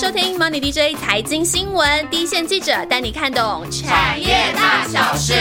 收听 Money DJ 财经新闻，第一线记者带你看懂产业大小事。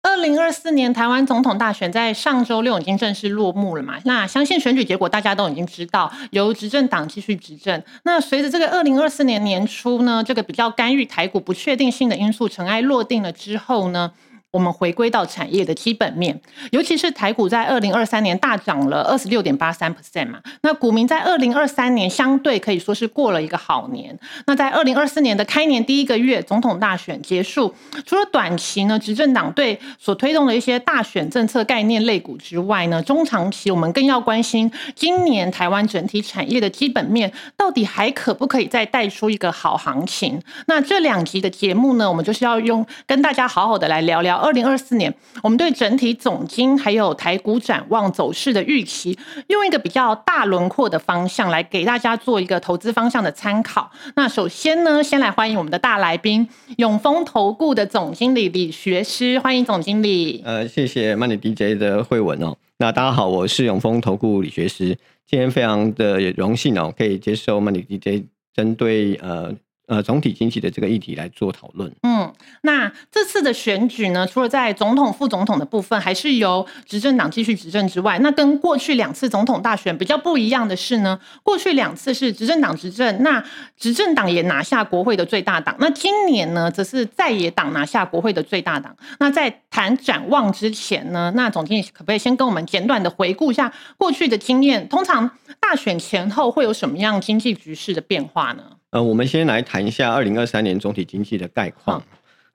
二零二四年台湾总统大选在上周六已经正式落幕了嘛？那相信选举结果大家都已经知道，由执政党继续执政。那随着这个二零二四年年初呢，这个比较干预台股不确定性的因素尘埃落定了之后呢？我们回归到产业的基本面，尤其是台股在二零二三年大涨了二十六点八三 percent 嘛，那股民在二零二三年相对可以说是过了一个好年。那在二零二四年的开年第一个月，总统大选结束，除了短期呢执政党对所推动的一些大选政策概念类股之外呢，中长期我们更要关心今年台湾整体产业的基本面到底还可不可以再带出一个好行情。那这两集的节目呢，我们就是要用跟大家好好的来聊聊。二零二四年，我们对整体总金还有台股展望走势的预期，用一个比较大轮廓的方向来给大家做一个投资方向的参考。那首先呢，先来欢迎我们的大来宾，永丰投顾的总经理李学师，欢迎总经理。呃，谢谢 Money DJ 的慧文哦。那大家好，我是永丰投顾李学师，今天非常的荣幸哦，可以接受 Money DJ 针对呃。呃，总体经济的这个议题来做讨论。嗯，那这次的选举呢，除了在总统、副总统的部分还是由执政党继续执政之外，那跟过去两次总统大选比较不一样的是呢，过去两次是执政党执政，那执政党也拿下国会的最大党。那今年呢，则是在野党拿下国会的最大党。那在谈展望之前呢，那总经理可不可以先跟我们简短的回顾一下过去的经验？通常大选前后会有什么样经济局势的变化呢？呃，我们先来谈一下二零二三年总体经济的概况。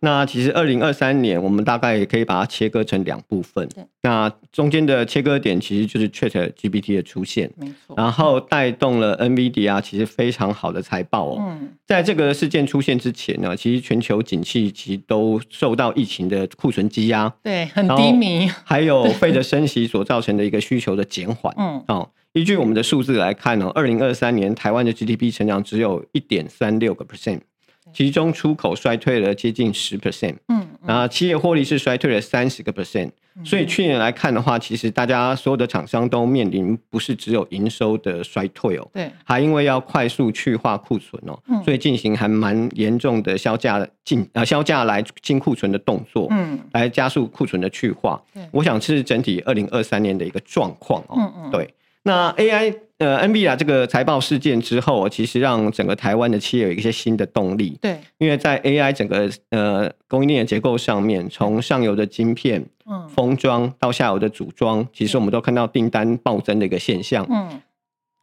那其实二零二三年，我们大概也可以把它切割成两部分。那中间的切割点其实就是 Chat GPT 的出现，没错。然后带动了 NVIDIA 其实非常好的财报哦。嗯。在这个事件出现之前呢，其实全球景气其实都受到疫情的库存积压，对，很低迷。还有 费的升息所造成的一个需求的减缓。嗯。哦。依据我们的数字来看呢，二零二三年台湾的 GDP 成长只有一点三六个 percent，其中出口衰退了接近十 percent，嗯，然后企业获利是衰退了三十个 percent。所以去年来看的话，其实大家所有的厂商都面临不是只有营收的衰退哦，对，还因为要快速去化库存哦，所以进行还蛮严重的销价进啊销价来进库存的动作，嗯，来加速库存的去化。我想是整体二零二三年的一个状况哦，嗯嗯，对。那 AI 呃 NVIDIA 这个财报事件之后，其实让整个台湾的企业有一些新的动力。对，因为在 AI 整个呃供应链的结构上面，从上游的晶片、嗯，封装到下游的组装，其实我们都看到订单暴增的一个现象。嗯。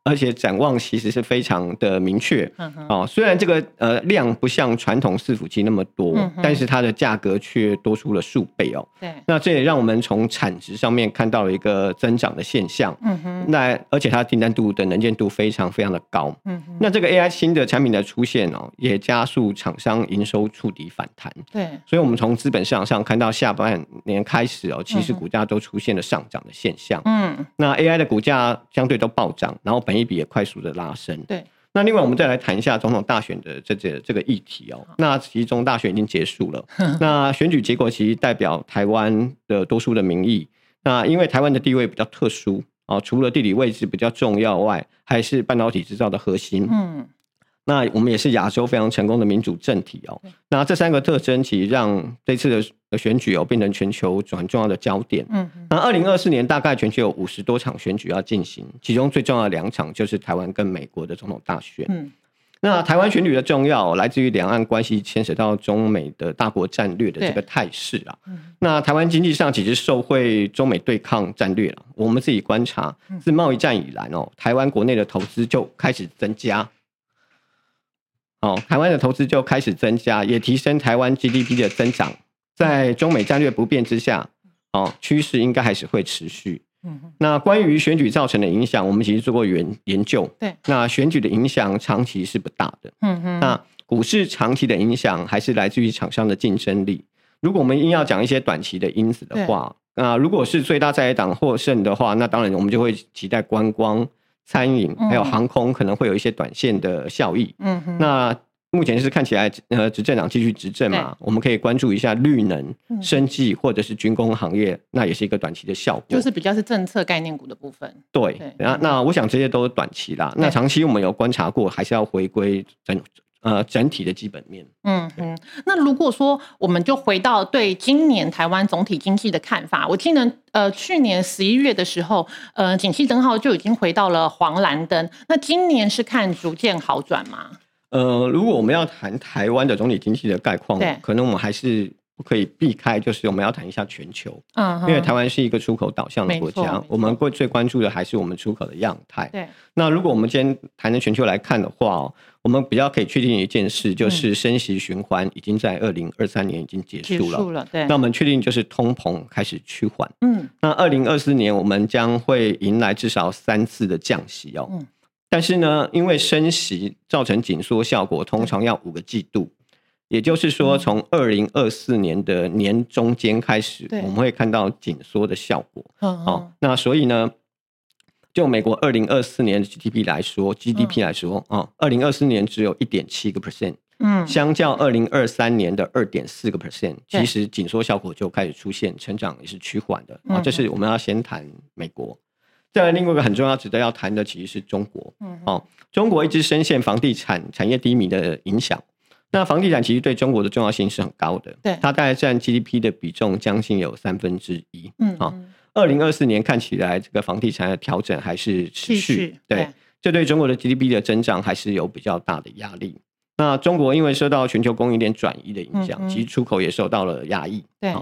而且展望其实是非常的明确，哦，虽然这个呃量不像传统伺服器那么多，但是它的价格却多出了数倍哦。对，那这也让我们从产值上面看到了一个增长的现象。嗯哼，那而且它的订单度的能见度非常非常的高。嗯哼，那这个 AI 新的产品的出现哦，也加速厂商营收触底反弹。对，所以我们从资本市场上看到下半年开始哦，其实股价都出现了上涨的现象。嗯，那 AI 的股价相对都暴涨，然后本一笔也快速的拉升。对，那另外我们再来谈一下总统大选的这这这个议题哦。那其中大选已经结束了，那选举结果其实代表台湾的多数的民意。那因为台湾的地位比较特殊哦，除了地理位置比较重要外，还是半导体制造的核心。嗯。那我们也是亚洲非常成功的民主政体哦。那这三个特征其实让这次的选举哦变成全球很重要的焦点。嗯。那二零二四年大概全球有五十多场选举要进行，其中最重要的两场就是台湾跟美国的总统大选。嗯。那台湾选举的重要来自于两岸关系牵涉到中美的大国战略的这个态势啊。那台湾经济上其实受惠中美对抗战略了。我们自己观察，自贸易战以来哦，台湾国内的投资就开始增加。哦，台湾的投资就开始增加，也提升台湾 GDP 的增长。在中美战略不变之下，哦，趋势应该还是会持续。嗯，那关于选举造成的影响，我们其实做过研研究。对，那选举的影响长期是不大的。嗯哼，那股市长期的影响还是来自于厂商的竞争力。如果我们硬要讲一些短期的因子的话，那如果是最大在野党获胜的话，那当然我们就会期待观光。餐饮还有航空可能会有一些短线的效益。嗯哼，那目前是看起来呃执政党继续执政嘛，我们可以关注一下绿能、生技或者是军工行业，那也是一个短期的效果，就是比较是政策概念股的部分。对，那那我想这些都是短期啦，那长期我们有观察过，还是要回归整。呃，整体的基本面。嗯嗯，那如果说我们就回到对今年台湾总体经济的看法，我记得呃去年十一月的时候，呃景气灯号就已经回到了黄蓝灯。那今年是看逐渐好转吗？呃，如果我们要谈台湾的总体经济的概况，可能我们还是。不可以避开，就是我们要谈一下全球，嗯，因为台湾是一个出口导向的国家，我们会最关注的还是我们出口的样态。对，那如果我们今天谈的全球来看的话哦，我们比较可以确定一件事，就是升息循环已经在二零二三年已经结束了。对，那我们确定就是通膨开始趋缓。嗯，那二零二四年我们将会迎来至少三次的降息哦。嗯，但是呢，因为升息造成紧缩效果，通常要五个季度。也就是说，从二零二四年的年中间开始，我们会看到紧缩的效果。好，那所以呢，就美国二零二四年的 GDP 来说，GDP 来说啊，二零二四年只有一点七个 percent，嗯，相较二零二三年的二点四个 percent，其实紧缩效果就开始出现，成长也是趋缓的。啊，这是我们要先谈美国。再来，另外一个很重要、值得要谈的，其实是中国。嗯，哦，中国一直深陷房地产产业低迷的影响。那房地产其实对中国的重要性是很高的，对它大概占 GDP 的比重将近有三分之一。嗯，好，二零二四年看起来这个房地产的调整还是持续，对，这对中国的 GDP 的增长还是有比较大的压力。那中国因为受到全球供应链转移的影响，其实出口也受到了压抑。对。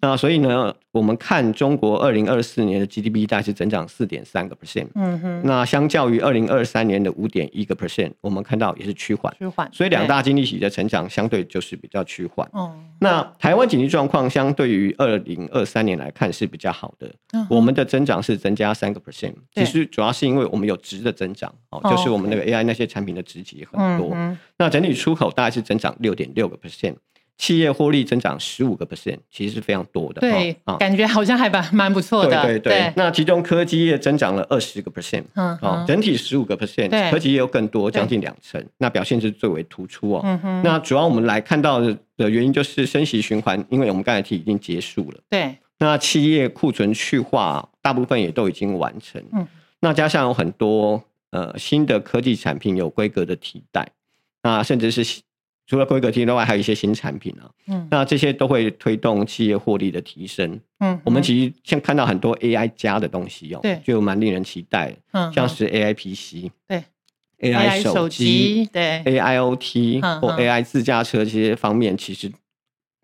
那所以呢，我们看中国二零二四年的 GDP 大概是增长四点三个 percent，嗯哼，那相较于二零二三年的五点一个 percent，我们看到也是趋缓，趋缓，所以两大经济体的成长相对就是比较趋缓。哦，那台湾经济状况相对于二零二三年来看是比较好的，嗯我们的增长是增加三个 percent，其实主要是因为我们有值的增长，哦，就是我们那个 AI 那些产品的值级很多，那整体出口大概是增长六点六个 percent。企业获利增长十五个 percent，其实是非常多的。对，感觉好像还蛮蛮不错的。对对对。那其中科技业增长了二十个 percent，嗯，哦，整体十五个 percent，科技业有更多，将近两成，那表现是最为突出哦。嗯哼。那主要我们来看到的的原因就是升息循环，因为我们刚才提已经结束了。对。那企业库存去化，大部分也都已经完成。嗯。那加上有很多呃新的科技产品有规格的替代，那甚至是。除了规格提升外，还有一些新产品啊。嗯，那这些都会推动企业获利的提升。嗯，我们其实像看到很多 AI 加的东西哦，对，就蛮令人期待。嗯，像是 AI PC，对，AI 手机，对，AIoT 或 AI 自驾车这些方面，其实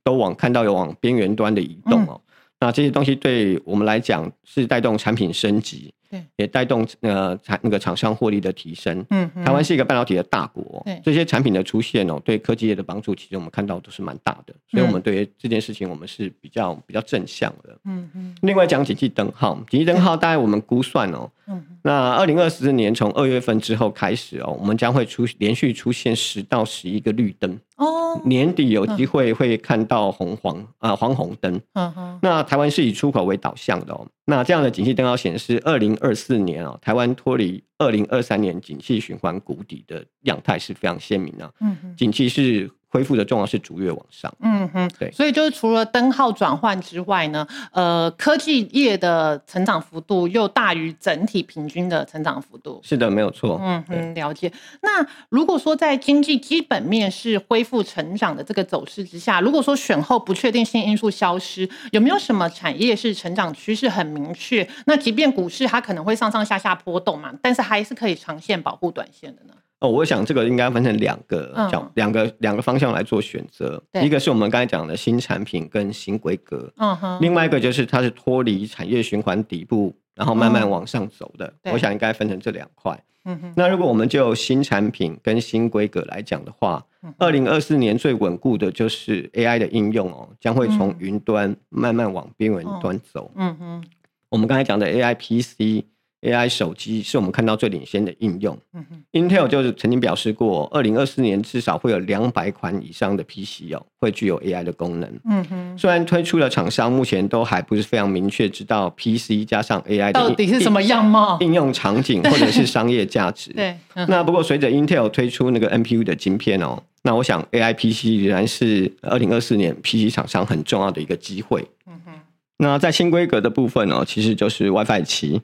都往看到有往边缘端的移动哦。那这些东西对我们来讲是带动产品升级。也带动呃产那个厂商获利的提升。嗯，台湾是一个半导体的大国，这些产品的出现哦，对科技业的帮助，其实我们看到都是蛮大的。所以，我们对于这件事情，我们是比较比较正向的。嗯嗯。另外讲景气灯号，景气灯号大概我们估算哦，嗯，那二零二四年从二月份之后开始哦，我们将会出连续出现十到十一个绿灯。哦，年底有机会会看到红黄啊黄红灯。嗯哼，那台湾是以出口为导向的哦。那这样的景气灯号显示，二零二四年啊，台湾脱离二零二三年景气循环谷底的样态是非常鲜明的。景气是。恢复的重要是逐月往上，嗯哼，对，所以就是除了灯号转换之外呢，呃，科技业的成长幅度又大于整体平均的成长幅度。是的，没有错。嗯哼，了解。那如果说在经济基本面是恢复成长的这个走势之下，如果说选后不确定性因素消失，有没有什么产业是成长趋势很明确？那即便股市它可能会上上下下波动嘛，但是还是可以长线保护短线的呢？哦，我想这个应该分成两个角，两个两个方向来做选择。一个是我们刚才讲的新产品跟新规格，嗯哼。另外一个就是它是脱离产业循环底部，然后慢慢往上走的。我想应该分成这两块。嗯哼。那如果我们就新产品跟新规格来讲的话，二零二四年最稳固的就是 AI 的应用哦，将会从云端慢慢往边缘端走。嗯哼。我们刚才讲的 AI PC。AI 手机是我们看到最领先的应用。嗯 Intel 就是曾经表示过，二零二四年至少会有两百款以上的 PC 哦，会具有 AI 的功能。嗯哼，虽然推出的厂商目前都还不是非常明确知道 PC 加上 AI 到底是什么样貌、应用场景或者是商业价值。对，那不过随着 Intel 推出那个 NPU 的晶片哦。那我想 A I P C 仍然是二零二四年 P C 厂商很重要的一个机会。嗯哼，那在新规格的部分哦，其实就是 WiFi 七。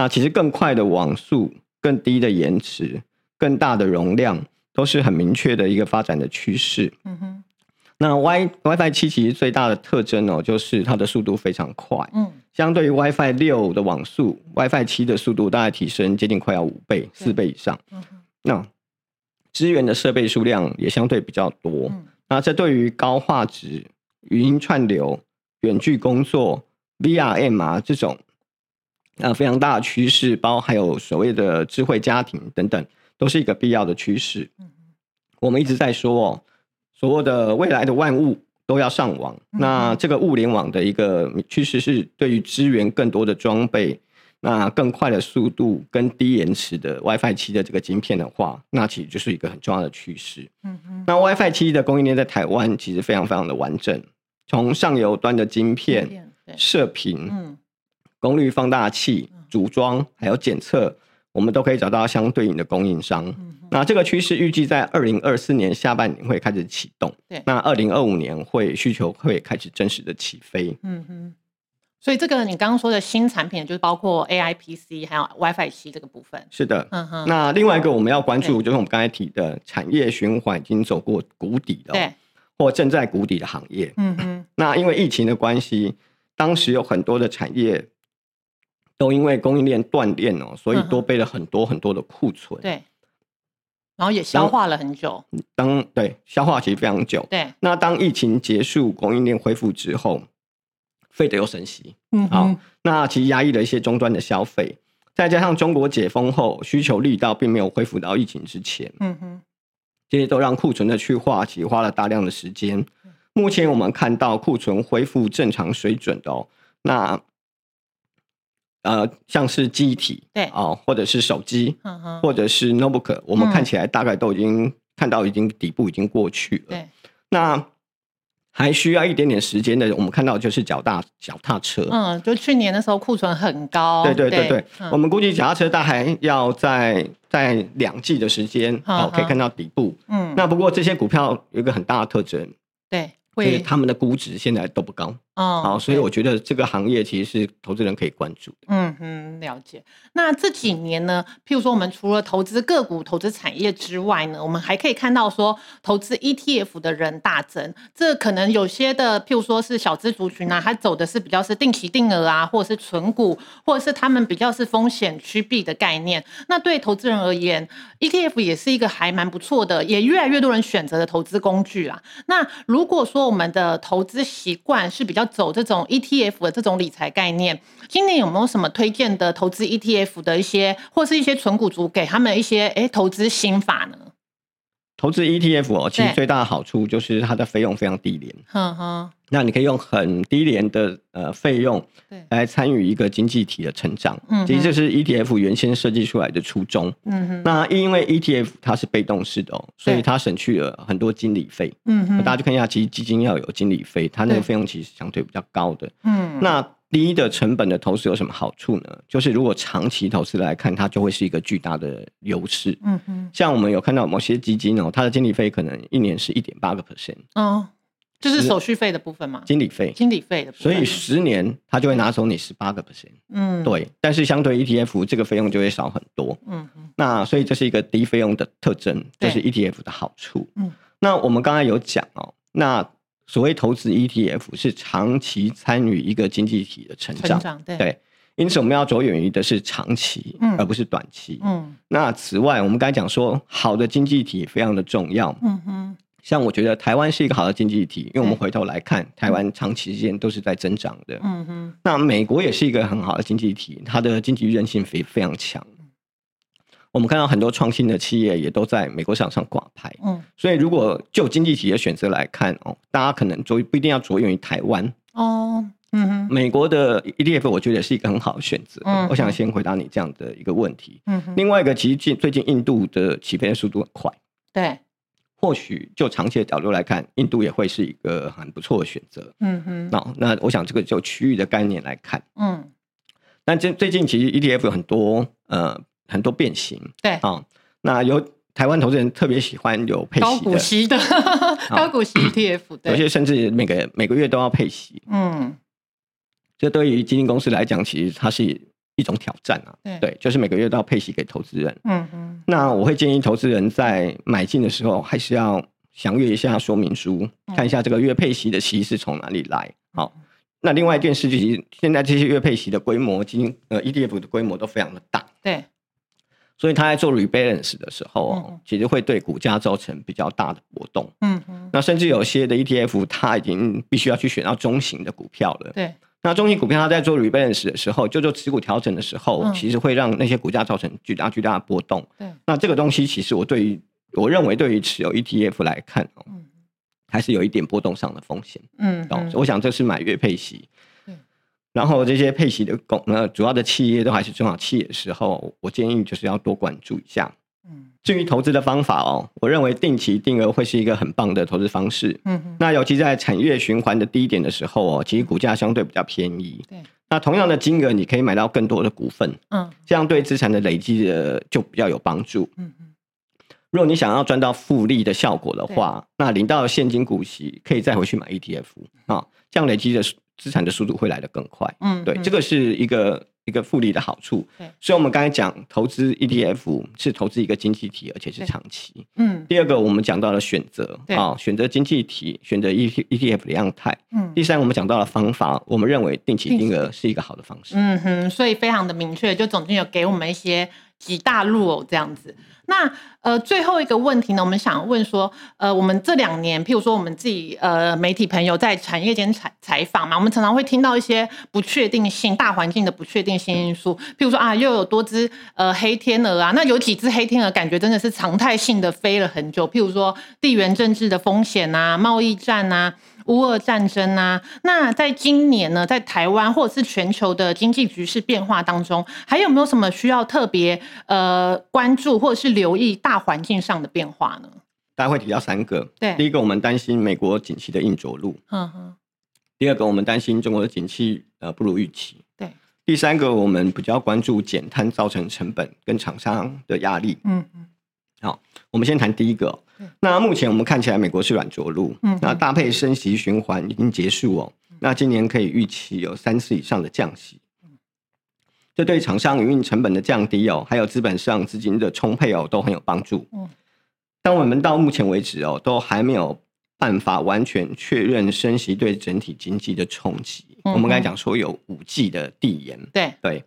那其实更快的网速、更低的延迟、更大的容量，都是很明确的一个发展的趋势。嗯哼，那 Wi WiFi 七其实最大的特征哦，就是它的速度非常快。嗯，相对于 WiFi 六的网速，WiFi 七的速度大概提升接近快要五倍、四倍以上。嗯哼，那支援的设备数量也相对比较多。嗯那这对于高画质、语音串流、远距工作、VRM 啊这种呃非常大的趋势，包还有所谓的智慧家庭等等，都是一个必要的趋势。嗯我们一直在说哦，所谓的未来的万物都要上网。嗯那这个物联网的一个趋势是对于支援更多的装备，那更快的速度跟低延迟的 WiFi 七的这个晶片的话，那其实就是一个很重要的趋势。嗯嗯，那 WiFi 七的供应链在台湾其实非常非常的完整，从上游端的晶片、射频、嗯功率放大器、组装还有检测，我们都可以找到相对应的供应商。嗯，那这个趋势预计在二零二四年下半年会开始启动，对那二零二五年会需求会开始真实的起飞。嗯哼。所以这个你刚刚说的新产品，就是包括 AIPC 还有 WiFi 七这个部分。是的，嗯哼，那另外一个我们要关注就是我们刚才提的产业循环已经走过谷底了、对哦，，或正在谷底的行业。嗯哼，那因为疫情的关系，当时有很多的产业都因为供应链断裂哦，所以多备了很多很多的库存。对。然后也消化了很久。当对消化其实非常久。对，那当疫情结束，供应链恢复之后，费德又升息，嗯好，那其实压抑了一些终端的消费，再加上中国解封后需求力道并没有恢复到疫情之前，嗯哼，这些都让库存的去化其实花了大量的时间。目前我们看到库存恢复正常水准的哦，那呃像是机体对哦，或者是手机，或者是 notebook，我们嗯看起来大概都已经看到已经底部已经过去了。对，那还需要一点点时间的，我们看到就是脚踏脚踏车。嗯，就去年的时候库存很高。对对对对，嗯我们估计脚踏车大概要在在两季的时间，嗯哦，可以嗯看到底部。嗯，那不过这些股票有一个很大的特征，对就是会他们的估值现在都不高。哦好，所以我觉得这个行业其实是投资人可以关注的。嗯哼，了解。那这几年呢，譬如说我们除了投资个股、投资产业之外呢，我们还可以看到说，投资 ETF 的人大增。这可能有些的，譬如说是小资族群啊，他走的是比较是定期定额啊，或者是存股，或者是他们比较是风险趋避的概念。那对投资人而言，ETF 也是一个还蛮不错的，也越来越多人选择的投资工具啦。那如果说我们的投资习惯是比较要走这种 ETF 的这种理财概念，今年有没有什么推荐的投资 ETF 的一些，或是一些纯股族给他们一些诶投资心法呢？投资 ETF 哦，其实最大的好处就是它的费用非常低廉。哈哈，那你可以用很低廉的呃费用对，来参与一个经济体的成长。嗯哼其实这是 ETF 原先设计出来的初衷。嗯哼，那因为 ETF 它是被动式的哦，所以它省去了很多经理费。嗯哼，大家去看一下，其实基金要有经理费，它那个对费用其实相对比较高的。嗯，那低的成本的投资有什么好处呢？就是如果长期投资来看，它就会是一个巨大的优势。嗯嗯，像我们有看到某些基金哦，它的经理费可能一年是一点八个 percent 哦，就是是手续费的部分嘛，经理费，经理费的部分，所以十年它就会拿走你十八个 percent。嗯，，对，但是相对 ETF 这个费用就会少很多。嗯哼，那所以这是一个低费用的特征，这对是 ETF 的好处。嗯，那我们刚才有讲哦，那所谓投资 ETF 是长期参与一个经济体的成长，成长，对，，对，因此我们要着眼于的是长期，嗯而不是短期。嗯那此外，我们刚才讲说，好的经济体非常的重要。嗯哼，像我觉得台湾是一个好的经济体，因为我们回头来看，台湾长期之间都是在增长的。嗯哼，那美国也是一个很好的经济体，它的经济韧性非非常强。我们看到很多创新的企业也都在美国市场上挂牌，嗯，所以如果就经济体的选择来看哦，大家可能着不一定要着眼于台湾，哦，嗯哼，美国的 ETF 我觉得是一个很好的选择。嗯我想先回答你这样的一个问题。嗯哼，另外一个，其实近最近印度的起飞的速度很快，对，或许就长期的角度来看，印度也会是一个很不错的选择。嗯哼，那那我想这个就区域的概念来看，嗯，但这最近其实 ETF 有很多呃很多变形对，啊。那有台湾投资人特别喜欢有配高息的，股息的高股息 ETF，有，些甚至每个每个月都要配息。嗯，这对于基金公司来讲，其实它是一种挑战啊。对就是每个月都要配息给投资人。嗯嗯那我会建议投资人在买进的时候，还是要详阅一下说明书，嗯看一下这个月配息的息是从哪里来。好，那另外一件事就是，现在这些月配息的规模，基金呃 ETF 的规模都非常的大，对，所以他在做 rebalance 的时候哦，其实会对股价造成比较大的波动。嗯嗯那甚至有些的 ETF，它已经必须要去选到中型的股票了。对，那中型股票它在做 rebalance 的时候，就做持股调整的时候，嗯其实会让那些股价造成巨大巨大的波动。对，那这个东西其实我对于我认为对于持有 ETF 来看哦，嗯还是有一点波动上的风险。嗯懂？嗯我想这是买月配息对。然后这些配息的公呃主要的企业都还是中小企业的时候，我建议就是要多关注一下。嗯至于投资的方法哦，我认为定期定额会是一个很棒的投资方式。嗯嗯那尤其在产业循环的低点的时候哦，其实股价相对比较便宜。对，那同样的金额，你可以买到更多的股份，嗯这样对资产的累积的就比较有帮助。嗯嗯如果你想要赚到复利的效果的话，那领到现金股息可以再回去买 ETF 啊，这样累积的资产的速度会来得更快。嗯，对，嗯这个是一个一个复利的好处。对所以我们刚才讲投资 ETF 是投资一个经济体，而且是对长期。嗯第二个，我们讲到了选择对啊，选择经济体，选择 E ETF 的样态。嗯第三，我们讲到了方法，我们认为定期定期定额是一个好的方式。嗯哼，所以非常的明确，就总经有给我们一些几大路哦，这样子。那呃，最后一个问题呢，我们想问说，呃，我们这两年，譬如说我们自己呃媒体朋友在产业间采采访嘛，我们常常会听到一些不确定性、大环境的不确定性因素，譬如说啊，又有多只呃黑天鹅啊，那有几只黑天鹅感觉真的是常态性的飞了很久，譬如说地缘政治的风险啊、贸易战啊。乌俄战争啊，那在今年呢，在台湾或者是全球的经济局势变化当中，还有没有什么需要特别呃关注或者是留意大环境上的变化呢？大家会提到三个，对。第一个我们担心美国景气的硬着陆，嗯哼，第二个我们担心中国的景气呃不如预期，对，第三个我们比较关注减碳造成成本跟厂商的压力。嗯嗯。好我们先谈第一个那目前我们看起来美国是软着陆，嗯。那搭配升息循环已经结束哦，那今年可以预期有三次以上的降息，这对厂商营运成本的降低哦，还有资本上资金的充沛哦，都很有帮助。嗯。但我们到目前为止哦，都还没有办法完全确认升息对整体经济的冲击。嗯我们刚才讲说有五 G 的递延，对，对，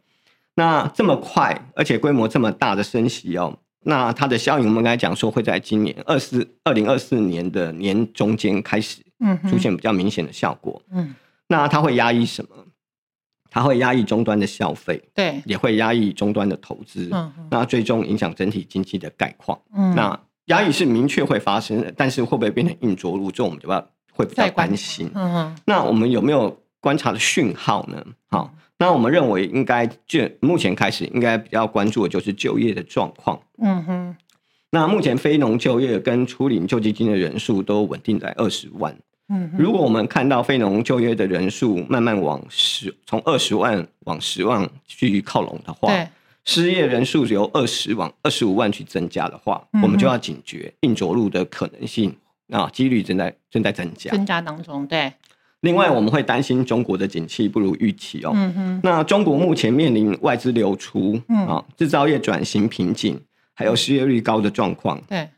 那这么快，而且规模这么大的升息哦，那它的效应，我们刚才讲说会在今年二四二零二四年的年中间开始嗯出，现比较明显的效果。嗯那它会压抑什么？它会压抑终端的消费，对，也会压抑终端的投资，嗯哼那最终影响整体经济的概况。嗯那压抑是明确会发生的，但是会不会变成硬着陆，这我们就要会比较担心。嗯哼，那我们有没有观察的讯号呢？好，那我们认为应该就目前开始应该比较关注的就是就业的状况。嗯哼，那目前非农就业跟处理救济金的人数都稳定在二十万。嗯哼，如果我们看到非农就业的人数慢慢往十从二十万往十万去靠拢的话，对，失业人数由二十往二十五万去增加的话，嗯我们就要警觉硬着陆的可能性啊，几率正在正在增加。增加当中，对，另外，我们会担心中国的景气不如预期哦。嗯哼，那中国目前面临外资流出，嗯。啊，制造业转型瓶颈，还有失业率高的状况，对，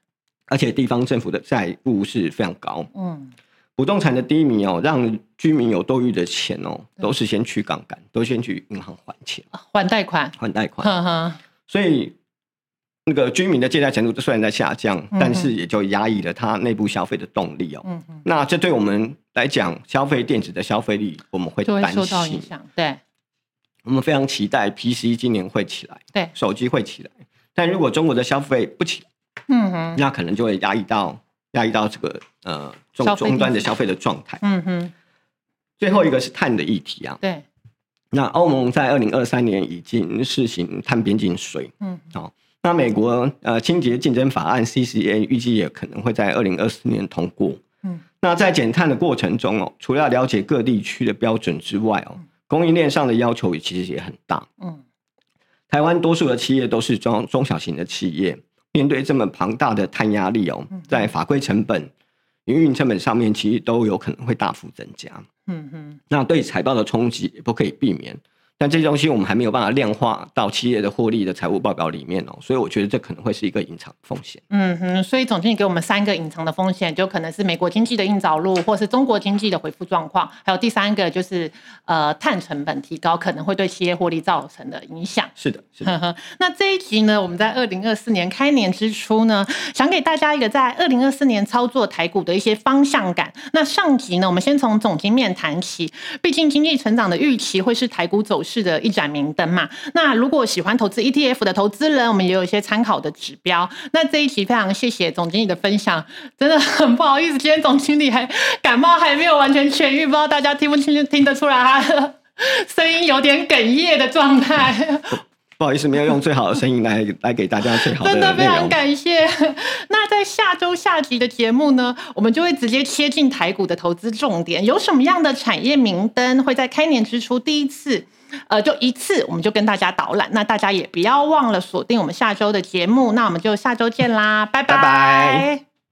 而且地方政府的债务是非常高，嗯。不动产的低迷哦，让居民有多余的钱哦，都是先去杠杆，都先去银行还钱。还贷款，还贷款，呵呵，所以那个居民的借贷程度虽然在下降，但是也就压抑了他内部消费的动力哦。那这对我们来讲，消费电子的消费力我们会担就会受到影心。响，对。我们非常期待 PC 今年会起来，对，手机会起来。但如果中国的消费不起来，嗯哼，那可能就会压抑到压抑到这个呃终消费终端的消费的状态。嗯哼，最后一个是碳的议题啊，对，那欧盟在二零二三年已经试行碳边境税，嗯。哦，那美国呃清洁竞争法案 CCA 预计也可能会在二零二四年通过。嗯那在减碳的过程中哦，除了了解各地区的标准之外哦，供应链上的要求其实也很大。嗯台湾多数的企业都是中中小型的企业，面对这么庞大的碳压力哦，在法规成本、营运成本上面，其实都有可能会大幅增加。嗯哼，那对财报的冲击也不可以避免。但这些东西我们还没有办法量化到企业的获利的财务报表里面哦，所以我觉得这可能会是一个隐藏风险。嗯哼，所以总经理给我们三个隐藏的风险，就可能是美国经济的硬着陆，或是中国经济的恢复状况，还有第三个就是呃碳成本提高可能会对企业获利造成的影响。是的，是的。那这一集呢，我们在二零二四年开年之初呢，想给大家一个在二零二四年操作台股的一些方向感。那上集呢，我们先从总经面谈起，毕竟经济成长的预期会是台股走。是的一盏明灯嘛？那如果喜欢投资 ETF 的投资人，我们也有一些参考的指标。那这一期非常谢谢总经理的分享，真的很不好意思，今天总经理还感冒还没有完全痊愈，不知道大家听不听听得出来他 声音有点哽咽的状态。不好意思，没有用最好的声音来来给大家最好的真的非常感谢。那在下周下集的节目呢，我们就会直接切进台股的投资重点，有什么样的产业明灯会在开年之初第一次。呃，就一次，我们就跟大家导览。那大家也不要忘了锁定我们下周的节目。那我们就下周见啦，拜拜。